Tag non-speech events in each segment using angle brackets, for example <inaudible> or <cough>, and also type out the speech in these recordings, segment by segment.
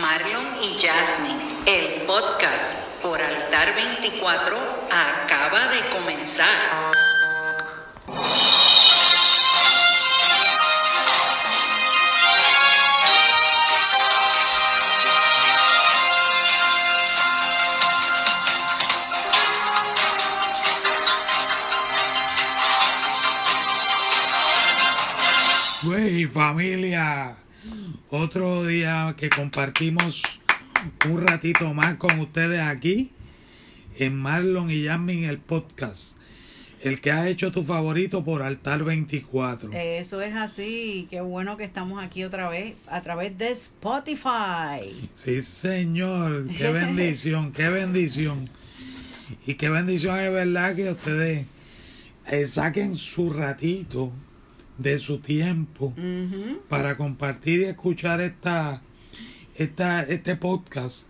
Marlon y Jasmine, el podcast por Altar 24 acaba de comenzar. Güey, familia, otro día que compartimos un ratito más con ustedes aquí en Marlon y Jasmine el podcast. El que ha hecho tu favorito por Altar 24. Eso es así, qué bueno que estamos aquí otra vez a través de Spotify. Sí, señor, qué bendición, qué bendición. Y qué bendición es verdad que ustedes eh, saquen su ratito de su tiempo para compartir y escuchar esta, esta, este podcast,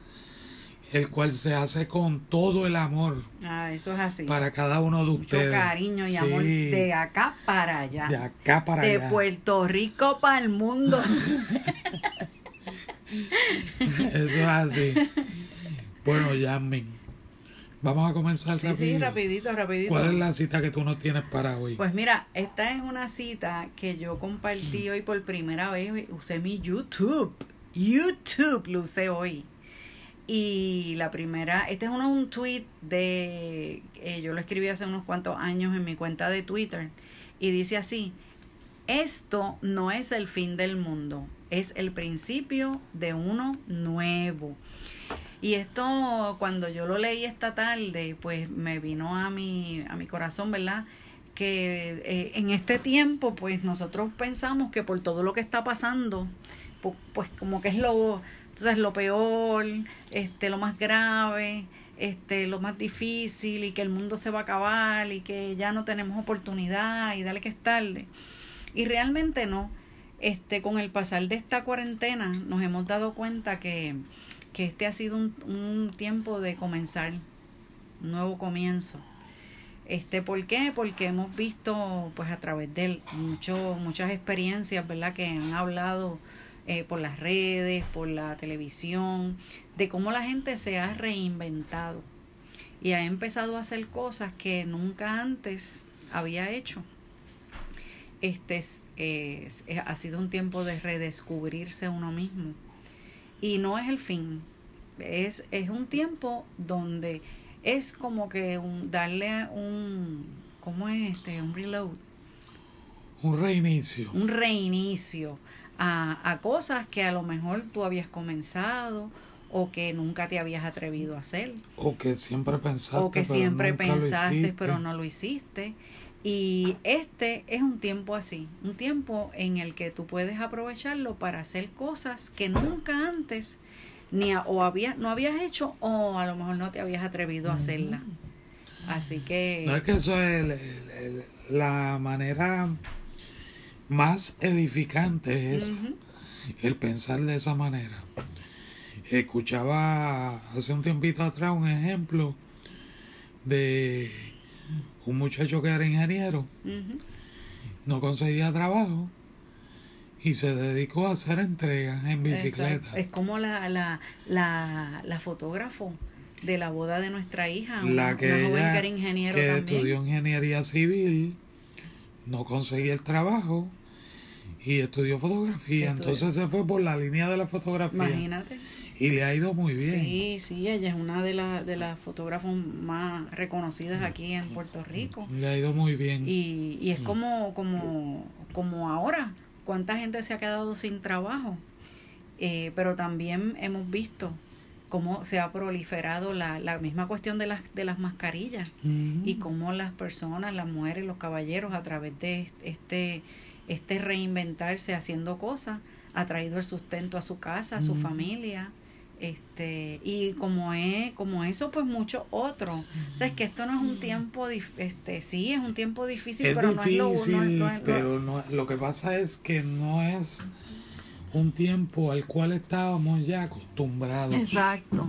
el cual se hace con todo el amor Ah, eso es así. para cada uno de Mucho ustedes. cariño y Sí, amor de acá para allá. de acá para de allá. Puerto Rico para el mundo. <laughs> Eso es así. Bueno, Yasmin, vamos a comenzar sí, sí, rapidito, rapidito. ¿Cuál es la cita que tú nos tienes para hoy? Pues mira, esta es una cita que yo compartí hoy por primera vez. Usé mi YouTube. YouTube lo usé hoy. Y la primera, este es uno, un tweet de, eh, yo lo escribí hace unos cuantos años en mi cuenta de Twitter. Y dice así, esto no es el fin del mundo, es el principio de uno nuevo. Y esto, cuando yo lo leí esta tarde, pues me vino a mi, a mi corazón, ¿verdad? Que eh, en este tiempo, pues nosotros pensamos que por todo lo que está pasando, pu- pues, como que es lo, entonces lo peor, este, lo más grave, este, lo más difícil y que el mundo se va a acabar y que ya no tenemos oportunidad y dale que es tarde. Y realmente no. Este, con el pasar de esta cuarentena nos hemos dado cuenta que, que este ha sido un, un tiempo de comenzar, un nuevo comienzo. Este, ¿Por qué? Porque hemos visto pues a través de él mucho, muchas experiencias, ¿verdad? Que han hablado eh, por las redes, por la televisión, de cómo la gente se ha reinventado y ha empezado a hacer cosas que nunca antes había hecho. Este es, es- ha sido un tiempo de redescubrirse uno mismo. Y no es el fin. Es, es un tiempo donde es como que un, darle un, ¿cómo es este? Un reload, Un reinicio. un reinicio a, a cosas que a lo mejor tú habías comenzado o que nunca te habías atrevido a hacer O que siempre pensaste. o que pero siempre lo pensaste pero no lo hiciste. Y este es un tiempo así, un tiempo en el que tú puedes aprovecharlo para hacer cosas que nunca antes ni a- o había, no habías hecho o a lo mejor no te habías atrevido a hacerla. Así que No es que eso es el- el- el- la manera más edificante es el pensar de esa manera. Escuchaba hace un tiempito atrás un ejemplo de un muchacho que era ingeniero, no conseguía trabajo y se dedicó a hacer entregas en bicicleta. Exacto. Es como la, la, la, la fotógrafo de la boda de nuestra hija, una, La que, una joven ella, que era ingeniero que también. estudió ingeniería civil, no conseguía el trabajo y estudió fotografía. Entonces se fue por la línea de la fotografía Imagínate. Y le ha ido muy bien. Sí, sí, ella es una de, las de las fotógrafas más reconocidas aquí en Puerto Rico. Le ha ido muy bien. Y, y es como, como, como ahora, cuánta gente se ha quedado sin trabajo. Eh, pero también hemos visto cómo se ha proliferado la, la misma cuestión de las, de las mascarillas Ujú. y cómo las personas, las mujeres, los caballeros, a través de este, este reinventarse haciendo cosas, ha traído el sustento a su casa, a su familia. Este, y como es, como eso, pues mucho otro. O sea, es que esto no es un tiempo, este, sí, es un tiempo difícil, es pero difícil, no es lo, no es- no es lo- pero no- lo que pasa es que no es un tiempo al cual estábamos ya acostumbrados. Exacto.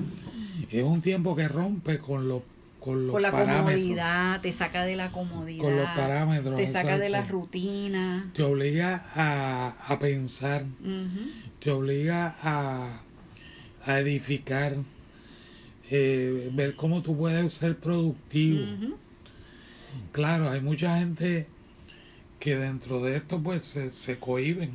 Es un tiempo que rompe con los con los Con la parámetros. comodidad, te saca de la comodidad. Con los parámetros, Te saca de la rutina. Te obliga a, a pensar, te obliga a, a edificar, eh, ver cómo tú puedes ser productivo. Claro, hay mucha gente que dentro de esto pues se, se cohiben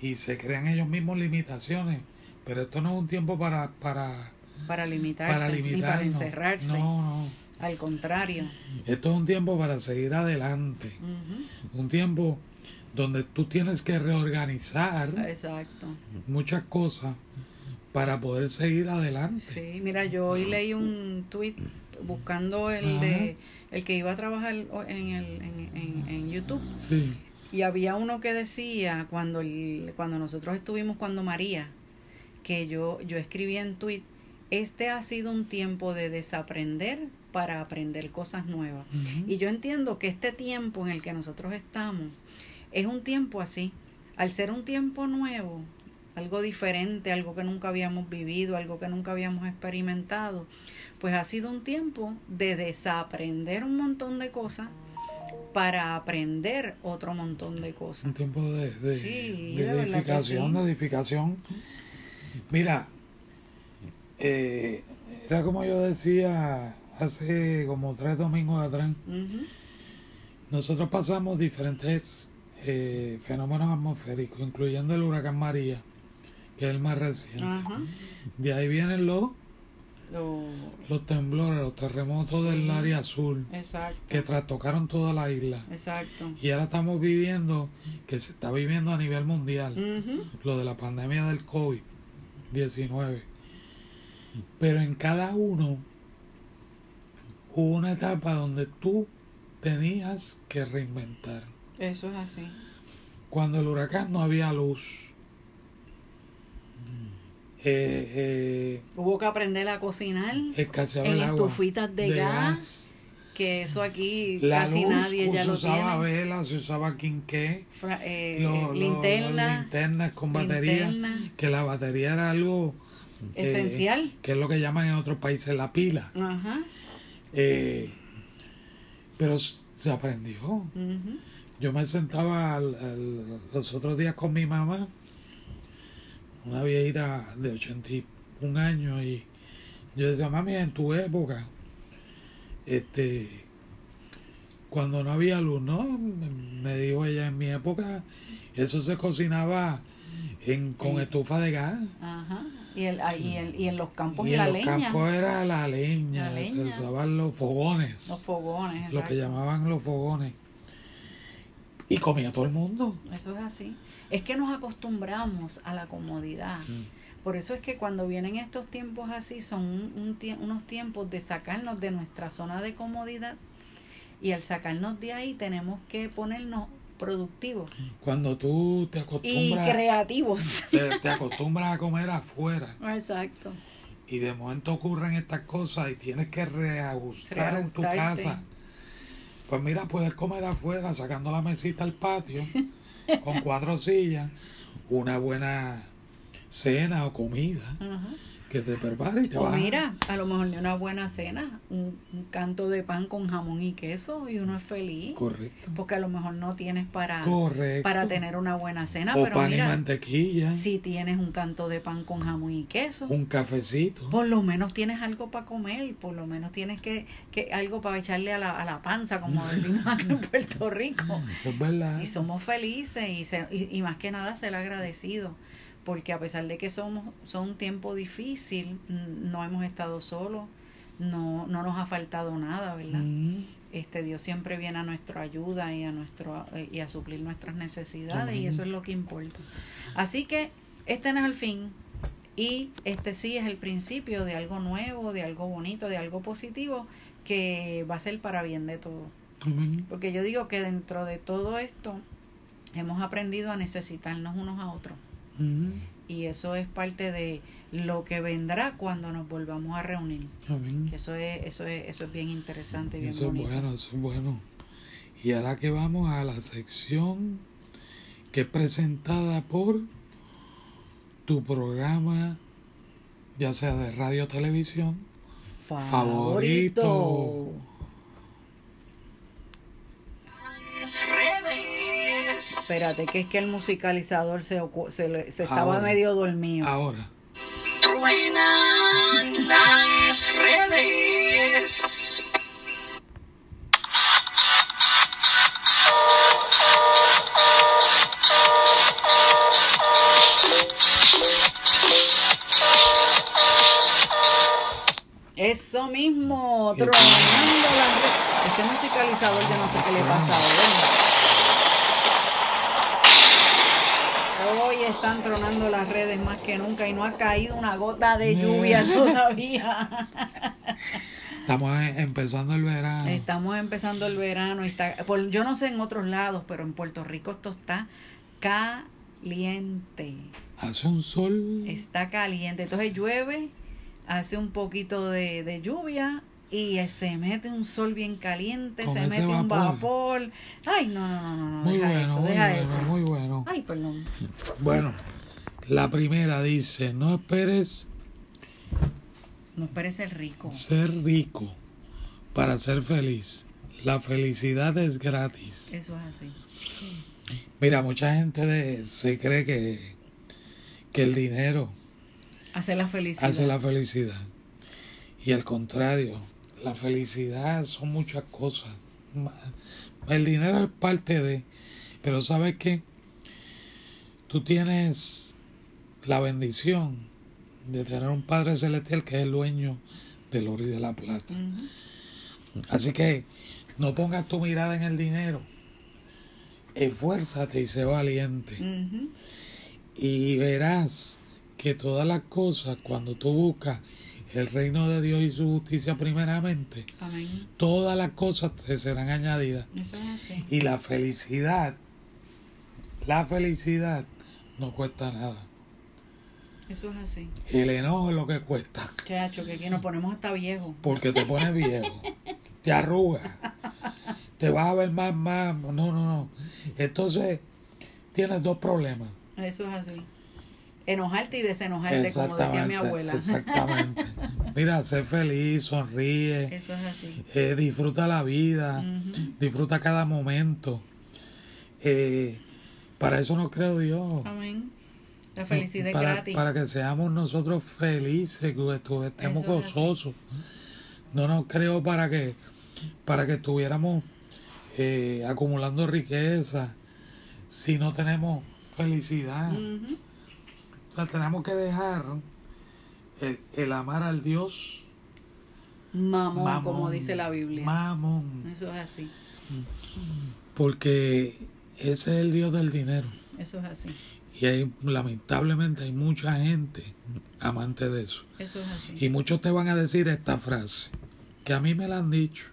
y se crean ellos mismos limitaciones, pero esto no es un tiempo para para Para limitarse, para ni para encerrarse. No, no. Al contrario. Esto es un tiempo para seguir adelante. Un tiempo donde tú tienes que reorganizar Exacto. muchas cosas para poder seguir adelante. Sí, mira, yo hoy leí un tweet buscando el Ajá. de el que iba a trabajar en, el, en, en, en YouTube Sí. y había uno que decía cuando el, cuando nosotros estuvimos cuando María que yo yo escribí en tweet este ha sido un tiempo de desaprender para aprender cosas nuevas y yo entiendo que este tiempo en el que nosotros estamos es un tiempo así. Al ser un tiempo nuevo, algo diferente, algo que nunca habíamos vivido, algo que nunca habíamos experimentado, pues ha sido un tiempo de desaprender un montón de cosas para aprender otro montón de cosas. Un tiempo de, de, Sí, de de verdad que edificación, sí. de edificación. Mira, eh, era como yo decía hace como tres domingos atrás, nosotros pasamos diferentes eh, fenómenos atmosféricos, incluyendo el huracán María, que es el más reciente. Ajá. De ahí vienen los, Lo- los temblores, los terremotos del área azul, exacto. que trastocaron toda la isla. Exacto. Y ahora estamos viviendo, que se está viviendo a nivel mundial, lo de la pandemia del COVID-19. Pero en cada uno hubo una etapa donde tú tenías que reinventar. Eso es así. Cuando el huracán no había luz. Eh, eh, Hubo que aprender a cocinar, En estufitas de gas. que eso aquí La casi luz, nadie ya se lo usaba tiene. vela, se usaba quinqué, Fra- eh, lo- eh, linternas con batería, linterna. que la batería era algo esencial. que es lo que llaman en otros países la pila. Ajá. Eh, pero se aprendió. Yo me sentaba al- al- los otros días con mi mamá, una viejita de 81 años, y yo decía, mami, en tu época, este, cuando no había luz, ¿no? Me dijo ella, en mi época, eso se cocinaba en, con Sí. estufa de gas. Ajá. Y, el, ah, y, el- y en los campos Y en la los leña. campos era la leña, La se leña. usaban los fogones, Los fogones. lo que llamaban los fogones. Y comía todo el mundo. Eso es así. Es que nos acostumbramos a la comodidad. Mm. Por eso es que cuando vienen estos tiempos así son un- un unos tiempos de sacarnos de nuestra zona de comodidad y al sacarnos de ahí tenemos que ponernos productivos Cuando tú te y acostumbras, creativos. <laughs> te, te acostumbras a comer afuera Exacto. y de momento ocurren estas cosas y tienes que reajustar en tu casa. Pues mira, puedes comer afuera sacando la mesita al patio <laughs> con cuatro sillas, una buena cena o comida. Que te prepare y te O a- mira, a lo mejor de una buena cena, un, un canto de pan con jamón y queso y uno es feliz. Correcto. Porque a lo mejor no tienes para, Correcto. para tener una buena cena, o pero pan y mantequilla, si tienes un canto de pan con jamón y queso, un cafecito. por lo menos tienes algo para comer, por lo menos tienes que, que algo para echarle a la, a la panza, como <laughs> decimos aquí en Puerto Rico. Es verdad. Y somos felices y, se- y, y más que nada ser agradecidos, porque a pesar de que somos son un tiempo difícil, n- no hemos estado solos, no, no nos ha faltado nada, ¿verdad? Mm. Este Dios siempre viene a nuestra ayuda y a nuestro eh, y a suplir nuestras necesidades y eso es lo que importa. Así que este no es el fin y este sí es el principio de algo nuevo, de algo bonito, de algo positivo que va a ser para bien de todo. Amén. Porque yo digo que dentro de todo esto hemos aprendido a necesitarnos unos a otros. Y eso es parte de lo que vendrá cuando nos volvamos a reunir. Amén. Que eso es, eso es, eso es bien interesante bien Eso es bueno, eso es bueno. Y ahora que vamos a la sección que es presentada por tu programa, ya sea de radio o televisión, favorito. Espérate, que es que el musicalizador se, se, estaba Ahora. medio dormido. Ahora, truenan las redes. Eso mismo, tronando las redes. Este musicalizador yo no sé qué le pasa a él. Hoy están tronando las redes más que nunca y no ha caído una gota de lluvia <laughs> todavía. Estamos empezando el verano. Estamos empezando el verano y está, por- yo no sé en otros lados, pero en Puerto Rico esto está caliente. Hace un sol. Está caliente. Entonces llueve, hace un poquito de, de lluvia y se mete un sol bien caliente, Con se mete un vapor. Ay, no, no, no, no, no, Muy deja bueno, eso, muy deja bueno, eso. muy bueno. Ay, perdón. Bueno, la primera dice, no esperes No esperes el rico. ser rico para ser feliz. La felicidad es gratis. Eso es así. Mira, mucha gente de- se cree que, que el dinero Hace la felicidad. hace la felicidad. Y al contrario, la felicidad son muchas cosas. El dinero es parte de, pero sabes que tú tienes la bendición de tener un Padre Celestial que es el dueño del oro y de la plata. Así que no pongas tu mirada en el dinero. Esfuérzate y sé valiente. Y verás que todas las cosas, cuando tú buscas el reino de Dios y su justicia primeramente, Amén. todas las cosas te serán añadidas. Eso es así. Y la felicidad, la felicidad no cuesta nada. Eso es así. El enojo es lo que cuesta, Chacho, que aquí nos ponemos hasta viejos. porque te pones viejo, te arrugas, te vas a ver más, más. No, no, no. Entonces, tienes dos problemas. Eso es así. Enojarte y desenojarte, como decía mi abuela. Exactamente. <laughs> Mira, sé feliz, sonríe, Eso es así. eh, disfruta la vida, disfruta cada momento. Eh, para eso nos creó Dios. Amén. La felicidad es para, gratis. para que seamos nosotros felices, que estemos Eso es así. gozosos. No nos creó para que, para que estuviéramos eh, acumulando riqueza si no tenemos felicidad. O sea, tenemos que dejar el, el amar al Dios Mamón, mamón, como dice la Biblia. Mamón, Eso es así. porque ese es el Dios del dinero. Eso es así. Y hay, lamentablemente hay mucha gente amante de eso. Eso es así. Y muchos te van a decir esta frase, que a mí me la han dicho.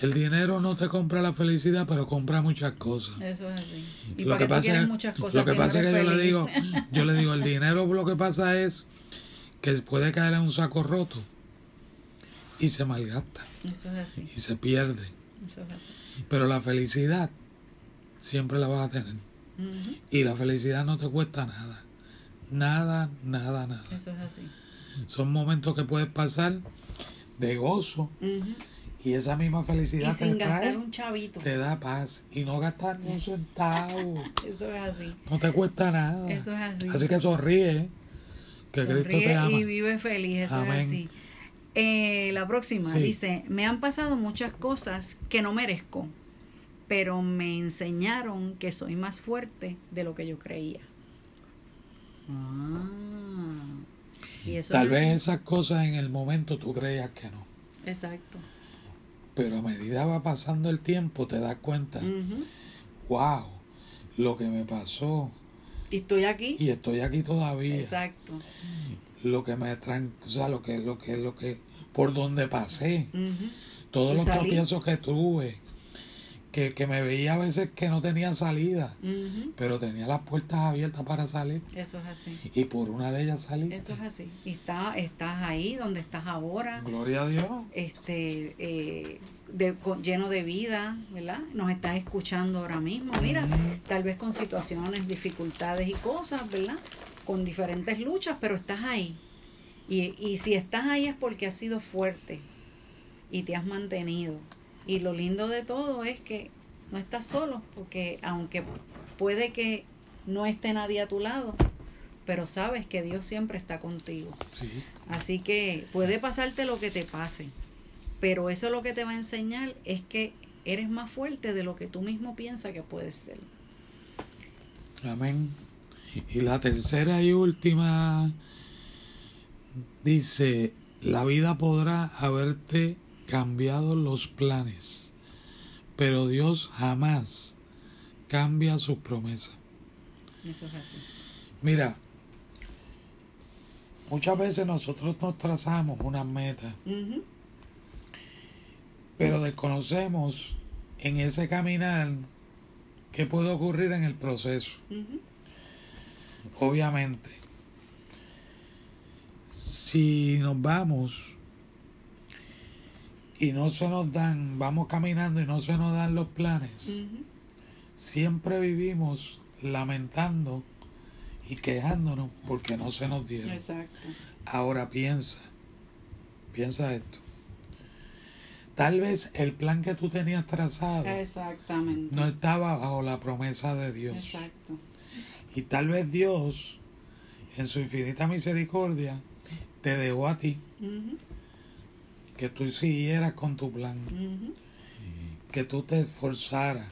El dinero no te compra la felicidad, pero compra muchas cosas. Eso es así. Y lo para que pasa es, muchas cosas lo que pasa es que yo le digo, yo le digo, el dinero lo que pasa es que puede caer en un saco roto y se malgasta Eso es así. y se pierde. Eso es así. Pero la felicidad siempre la vas a tener. Y la felicidad no te cuesta nada. Nada, nada, nada. Eso es así. Son momentos que puedes pasar de gozo Ujú. Y esa misma Y felicidad te sin gastar trae, un chavito. te da paz y no gastar ni un centavo. <laughs> Eso es así. No te cuesta nada. Eso es así. Así que sonríe, que Cristo te ama. y vive feliz, eso Amén. es así. Eh, la próxima Sí. dice, me han pasado muchas cosas que no merezco, pero me enseñaron que soy más fuerte de lo que yo creía. Ah. Y eso Tal vez esas cosas en el momento tú creías que no. Exacto. Pero a medida va pasando el tiempo te das cuenta, wow, lo que me pasó Y estoy aquí. y estoy aquí todavía. Exacto. Lo que me tran, o sea, lo que, lo que, lo que, por donde pasé, todos Y los salí. tropiezos que tuve, que, que me veía a veces que no tenía salida, pero tenía las puertas abiertas para salir Eso es así. y por una de ellas salí. Eso es así. Y está, estás ahí donde estás ahora. Gloria a Dios. este eh, de- con- lleno de vida, ¿verdad? Nos estás escuchando ahora mismo, mira, tal vez con situaciones, dificultades y cosas, ¿verdad? Con diferentes luchas, pero estás ahí. Y, y si estás ahí es porque has sido fuerte y te has mantenido. Y lo lindo de todo es que no estás solo, porque aunque puede que no esté nadie a tu lado, pero sabes que Dios siempre está contigo. Sí. Así que puede pasarte lo que te pase, pero eso lo que te va a enseñar es que eres más fuerte de lo que tú mismo piensas que puedes ser. Amén. Y la tercera y última dice, la vida podrá haberte cambiado los planes, pero Dios jamás cambia sus promesas. Eso es así. Mira, muchas veces nosotros nos trazamos una meta, pero desconocemos en ese caminar qué puede ocurrir en el proceso. Obviamente, si nos vamos y no se nos dan, vamos caminando y no se nos dan los planes, siempre vivimos lamentando y quejándonos porque no se nos dieron. Exacto. Ahora piensa, piensa esto. Tal vez el plan que tú tenías trazado Exactamente. no estaba bajo la promesa de Dios. Exacto. Y tal vez Dios, en su infinita misericordia, te dejó a ti. Que tú siguieras con tu plan, que tú te esforzaras.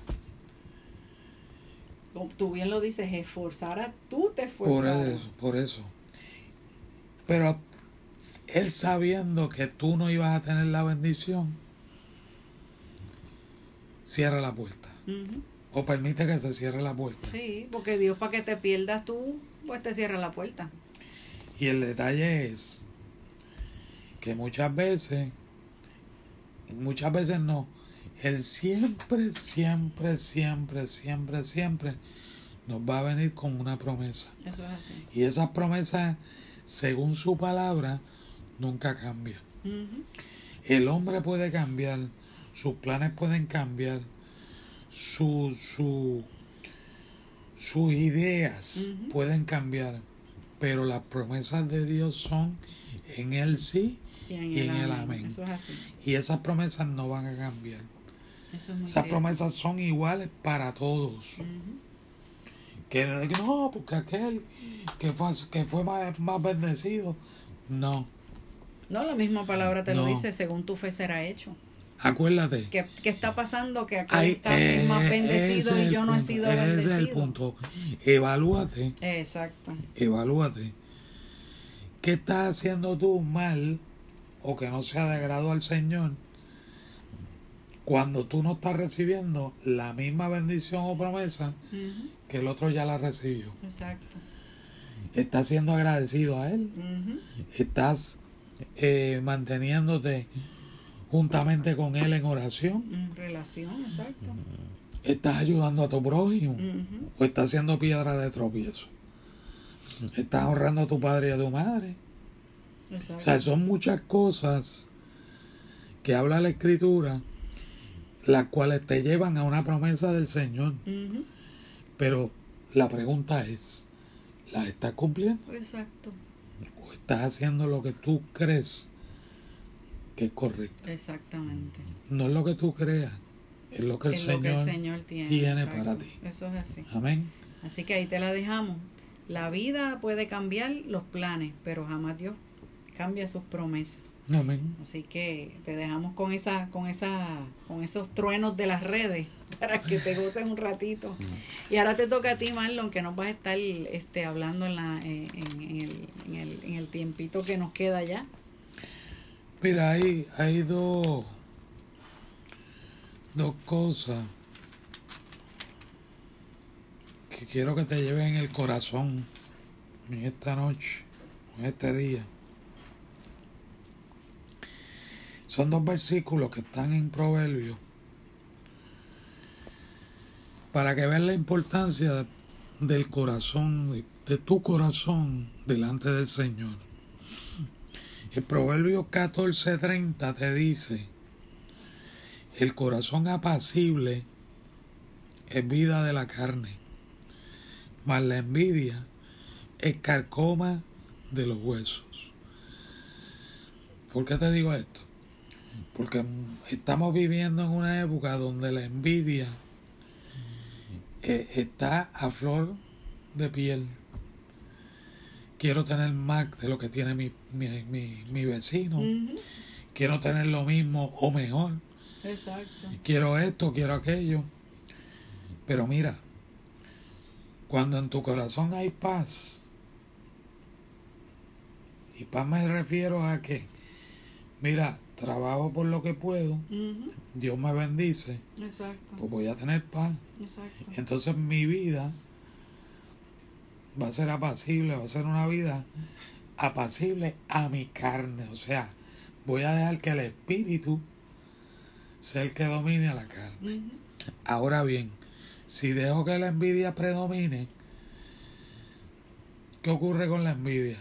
Tú bien lo dices, esforzar a tú te Por esforzaras. eso, por eso. Pero él sabiendo que tú no ibas a tener la bendición, cierra la puerta. O permite que se cierre la puerta. Sí, porque Dios para que te pierdas tú, pues te cierra la puerta. Y el detalle es que muchas veces, muchas veces no, Él siempre, siempre, siempre, siempre, siempre nos va a venir con una promesa. Eso es así. Y esas promesas, según su palabra, nunca cambian. El hombre puede cambiar, sus planes pueden cambiar, su, su, sus ideas pueden cambiar, pero las promesas de Dios son en el sí Y en, Y el, en el amén. amén. Eso es así. y esas promesas no van a cambiar. Eso es muy Esas cierto. promesas son iguales para todos. Ujú. Que no, porque aquel que fue, que fue más, más bendecido. No, No, la misma palabra te lo dice, según tu fe será hecho. acuérdate. ¿Qué, qué está pasando? Que aquel Ay, está es más eh, bendecido ese y yo no he sido ese bendecido. es el punto. Evalúate, Exacto. evalúate. ¿Qué estás haciendo tú mal o que no sea de agrado al Señor cuando tú no estás recibiendo la misma bendición o promesa que el otro ya la recibió? Exacto. ¿Estás siendo agradecido a Él? ¿Estás eh, manteniéndote juntamente con Él en oración? En relación, exacto. ¿Estás ayudando a tu prójimo? O estás siendo piedra de tropiezo. Estás honrando a tu padre y a tu madre. Exacto. O sea, son muchas cosas que habla la escritura, las cuales te llevan a una promesa del Señor. Pero la pregunta es, ¿las estás cumpliendo? Exacto. ¿O estás haciendo lo que tú crees que es correcto? Exactamente. No es lo que tú creas, es lo que el, es Señor, lo que el Señor tiene. tiene para ti. Eso es así. Amén. Así que ahí te la dejamos. La vida puede cambiar los planes, pero jamás Dios cambia sus promesas. Amén. Así que te dejamos con esa, con esa, con esos truenos de las redes <laughs> para que te goces un ratito. Y ahora te toca a ti, Marlon, que nos vas a estar este, hablando en, la, en, en el, en, el, en el tiempito que nos queda ya. Mira, hay, hay dos, dos cosas que quiero que te lleven en el corazón en esta noche, en este día. Son dos versículos que están en Proverbios para que vean la importancia de- del corazón, de tu corazón delante del Señor. El Proverbio 14:30 te dice, el corazón apacible es vida de la carne, mas la envidia es carcoma de los huesos. ¿Por qué te digo esto? Porque estamos viviendo en una época donde la envidia eh, está a flor de piel. quiero tener más de lo que tiene mi, mi, mi, mi vecino, quiero tener lo mismo o mejor, Exacto. quiero esto, quiero aquello. Pero mira, cuando en tu corazón hay paz, y paz me refiero a que, mira, trabajo por lo que puedo. Dios me bendice, Exacto. pues voy a tener paz. Exacto. Entonces mi vida va a ser apacible, va a ser una vida apacible a mi carne. O sea, voy a dejar que el espíritu sea el que domine a la carne. Ahora bien, si dejo que la envidia predomine, ¿qué ocurre con la envidia?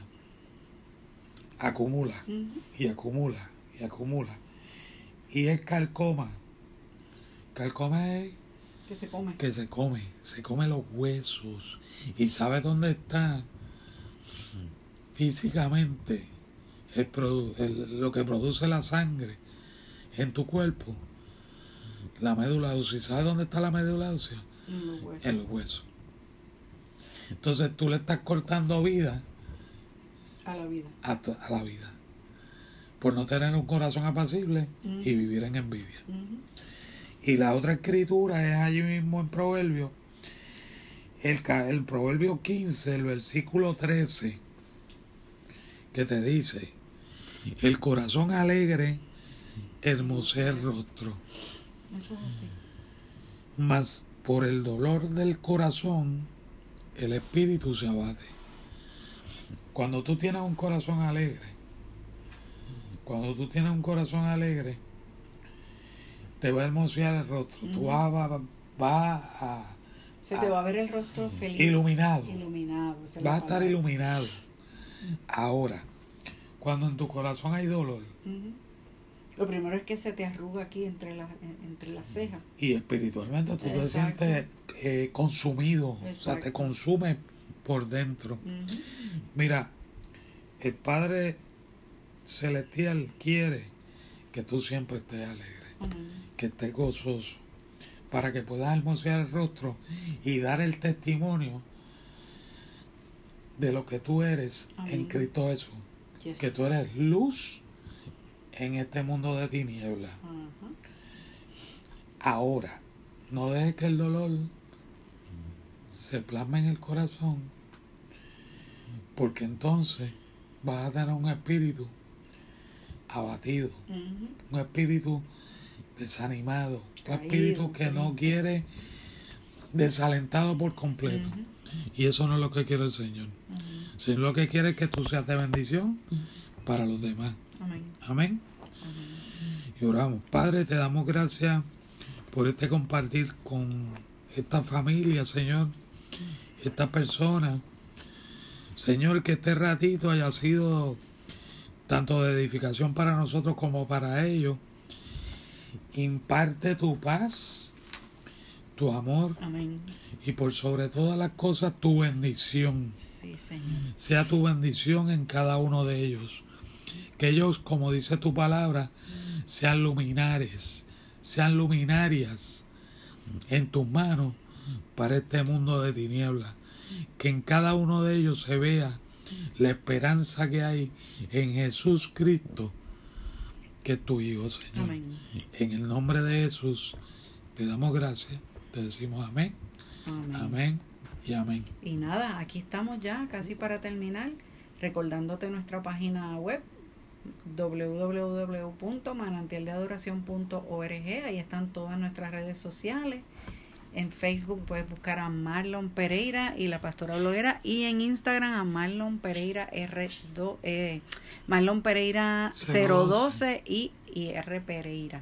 Acumula y acumula y acumula. Y es calcoma. Calcoma es Que se come. que se come, se come los huesos y sabe dónde está físicamente el produ- el- lo que produce la sangre en tu cuerpo. La médula ósea. ¿Sabes dónde está la médula ósea? En los huesos. En los huesos. Entonces tú le estás cortando vida A la vida. a la vida por no tener un corazón apacible y vivir en envidia. Y la otra escritura es allí mismo en Proverbio, el, el Proverbio 15, el versículo 13, que te dice, el corazón alegre hermosea el rostro, Eso es así. mas por el dolor del corazón el espíritu se abate. Cuando tú tienes un corazón alegre, cuando tú tienes un corazón alegre, te va a hermosear el rostro, tú vas, vas- vas a Se te va a ver el rostro feliz. iluminado, Iluminado. vas a estar palabra. iluminado. Ahora, cuando en tu corazón hay dolor. Lo primero es que se te arruga aquí entre las entre las cejas. y espiritualmente tú te sientes eh, consumido, o sea, te consume por dentro. Mira, el Padre Celestial quiere que tú siempre estés alegre, que estés gozoso, para que puedas hermosear el rostro y dar el testimonio de lo que tú eres en. Cristo Jesús, Yes. que tú eres luz en este mundo de tinieblas. Ahora, no dejes que el dolor se plasme en el corazón, porque entonces vas a tener un espíritu abatido, un espíritu desanimado, un espíritu que no quiere desalentado por completo. Y eso no es lo que quiere el Señor. El Señor lo que quiere es que tú seas de bendición para los demás. Amén. Amén. Amén. Y oramos. Padre, te damos gracias por este compartir con esta familia, Señor, esta persona. Señor, que este ratito haya sido tanto de edificación para nosotros como para ellos. Imparte tu paz, tu amor Amén. y por sobre todas las cosas tu bendición. Sí, Señor. Sea tu bendición en cada uno de ellos. Que ellos, como dice tu palabra, sean luminares, sean luminarias en tus manos para este mundo de tinieblas. Que en cada uno de ellos se vea la esperanza que hay en Jesús Cristo, que es tu Hijo, Señor. Amén. En el nombre de Jesús te damos gracias, te decimos amén, Amén. amén y amén. Y nada, aquí estamos ya casi para terminar, recordándote nuestra página web www.manantialdeadoración.org. Ahí están todas nuestras redes sociales. En Facebook puedes buscar a Marlon Pereira y la pastora bloguera. Y en Instagram a Marlon Pereira R2, eh, Marlon Pereira 012 y, y R Pereira.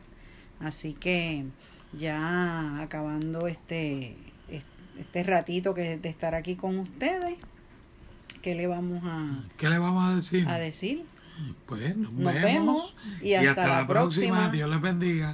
Así que ya acabando este, este ratito que de estar aquí con ustedes, ¿qué le vamos a, ¿Qué le vamos a decir? a decir? Pues nos, Nos vemos. vemos y hasta, la, próxima. Dios les bendiga.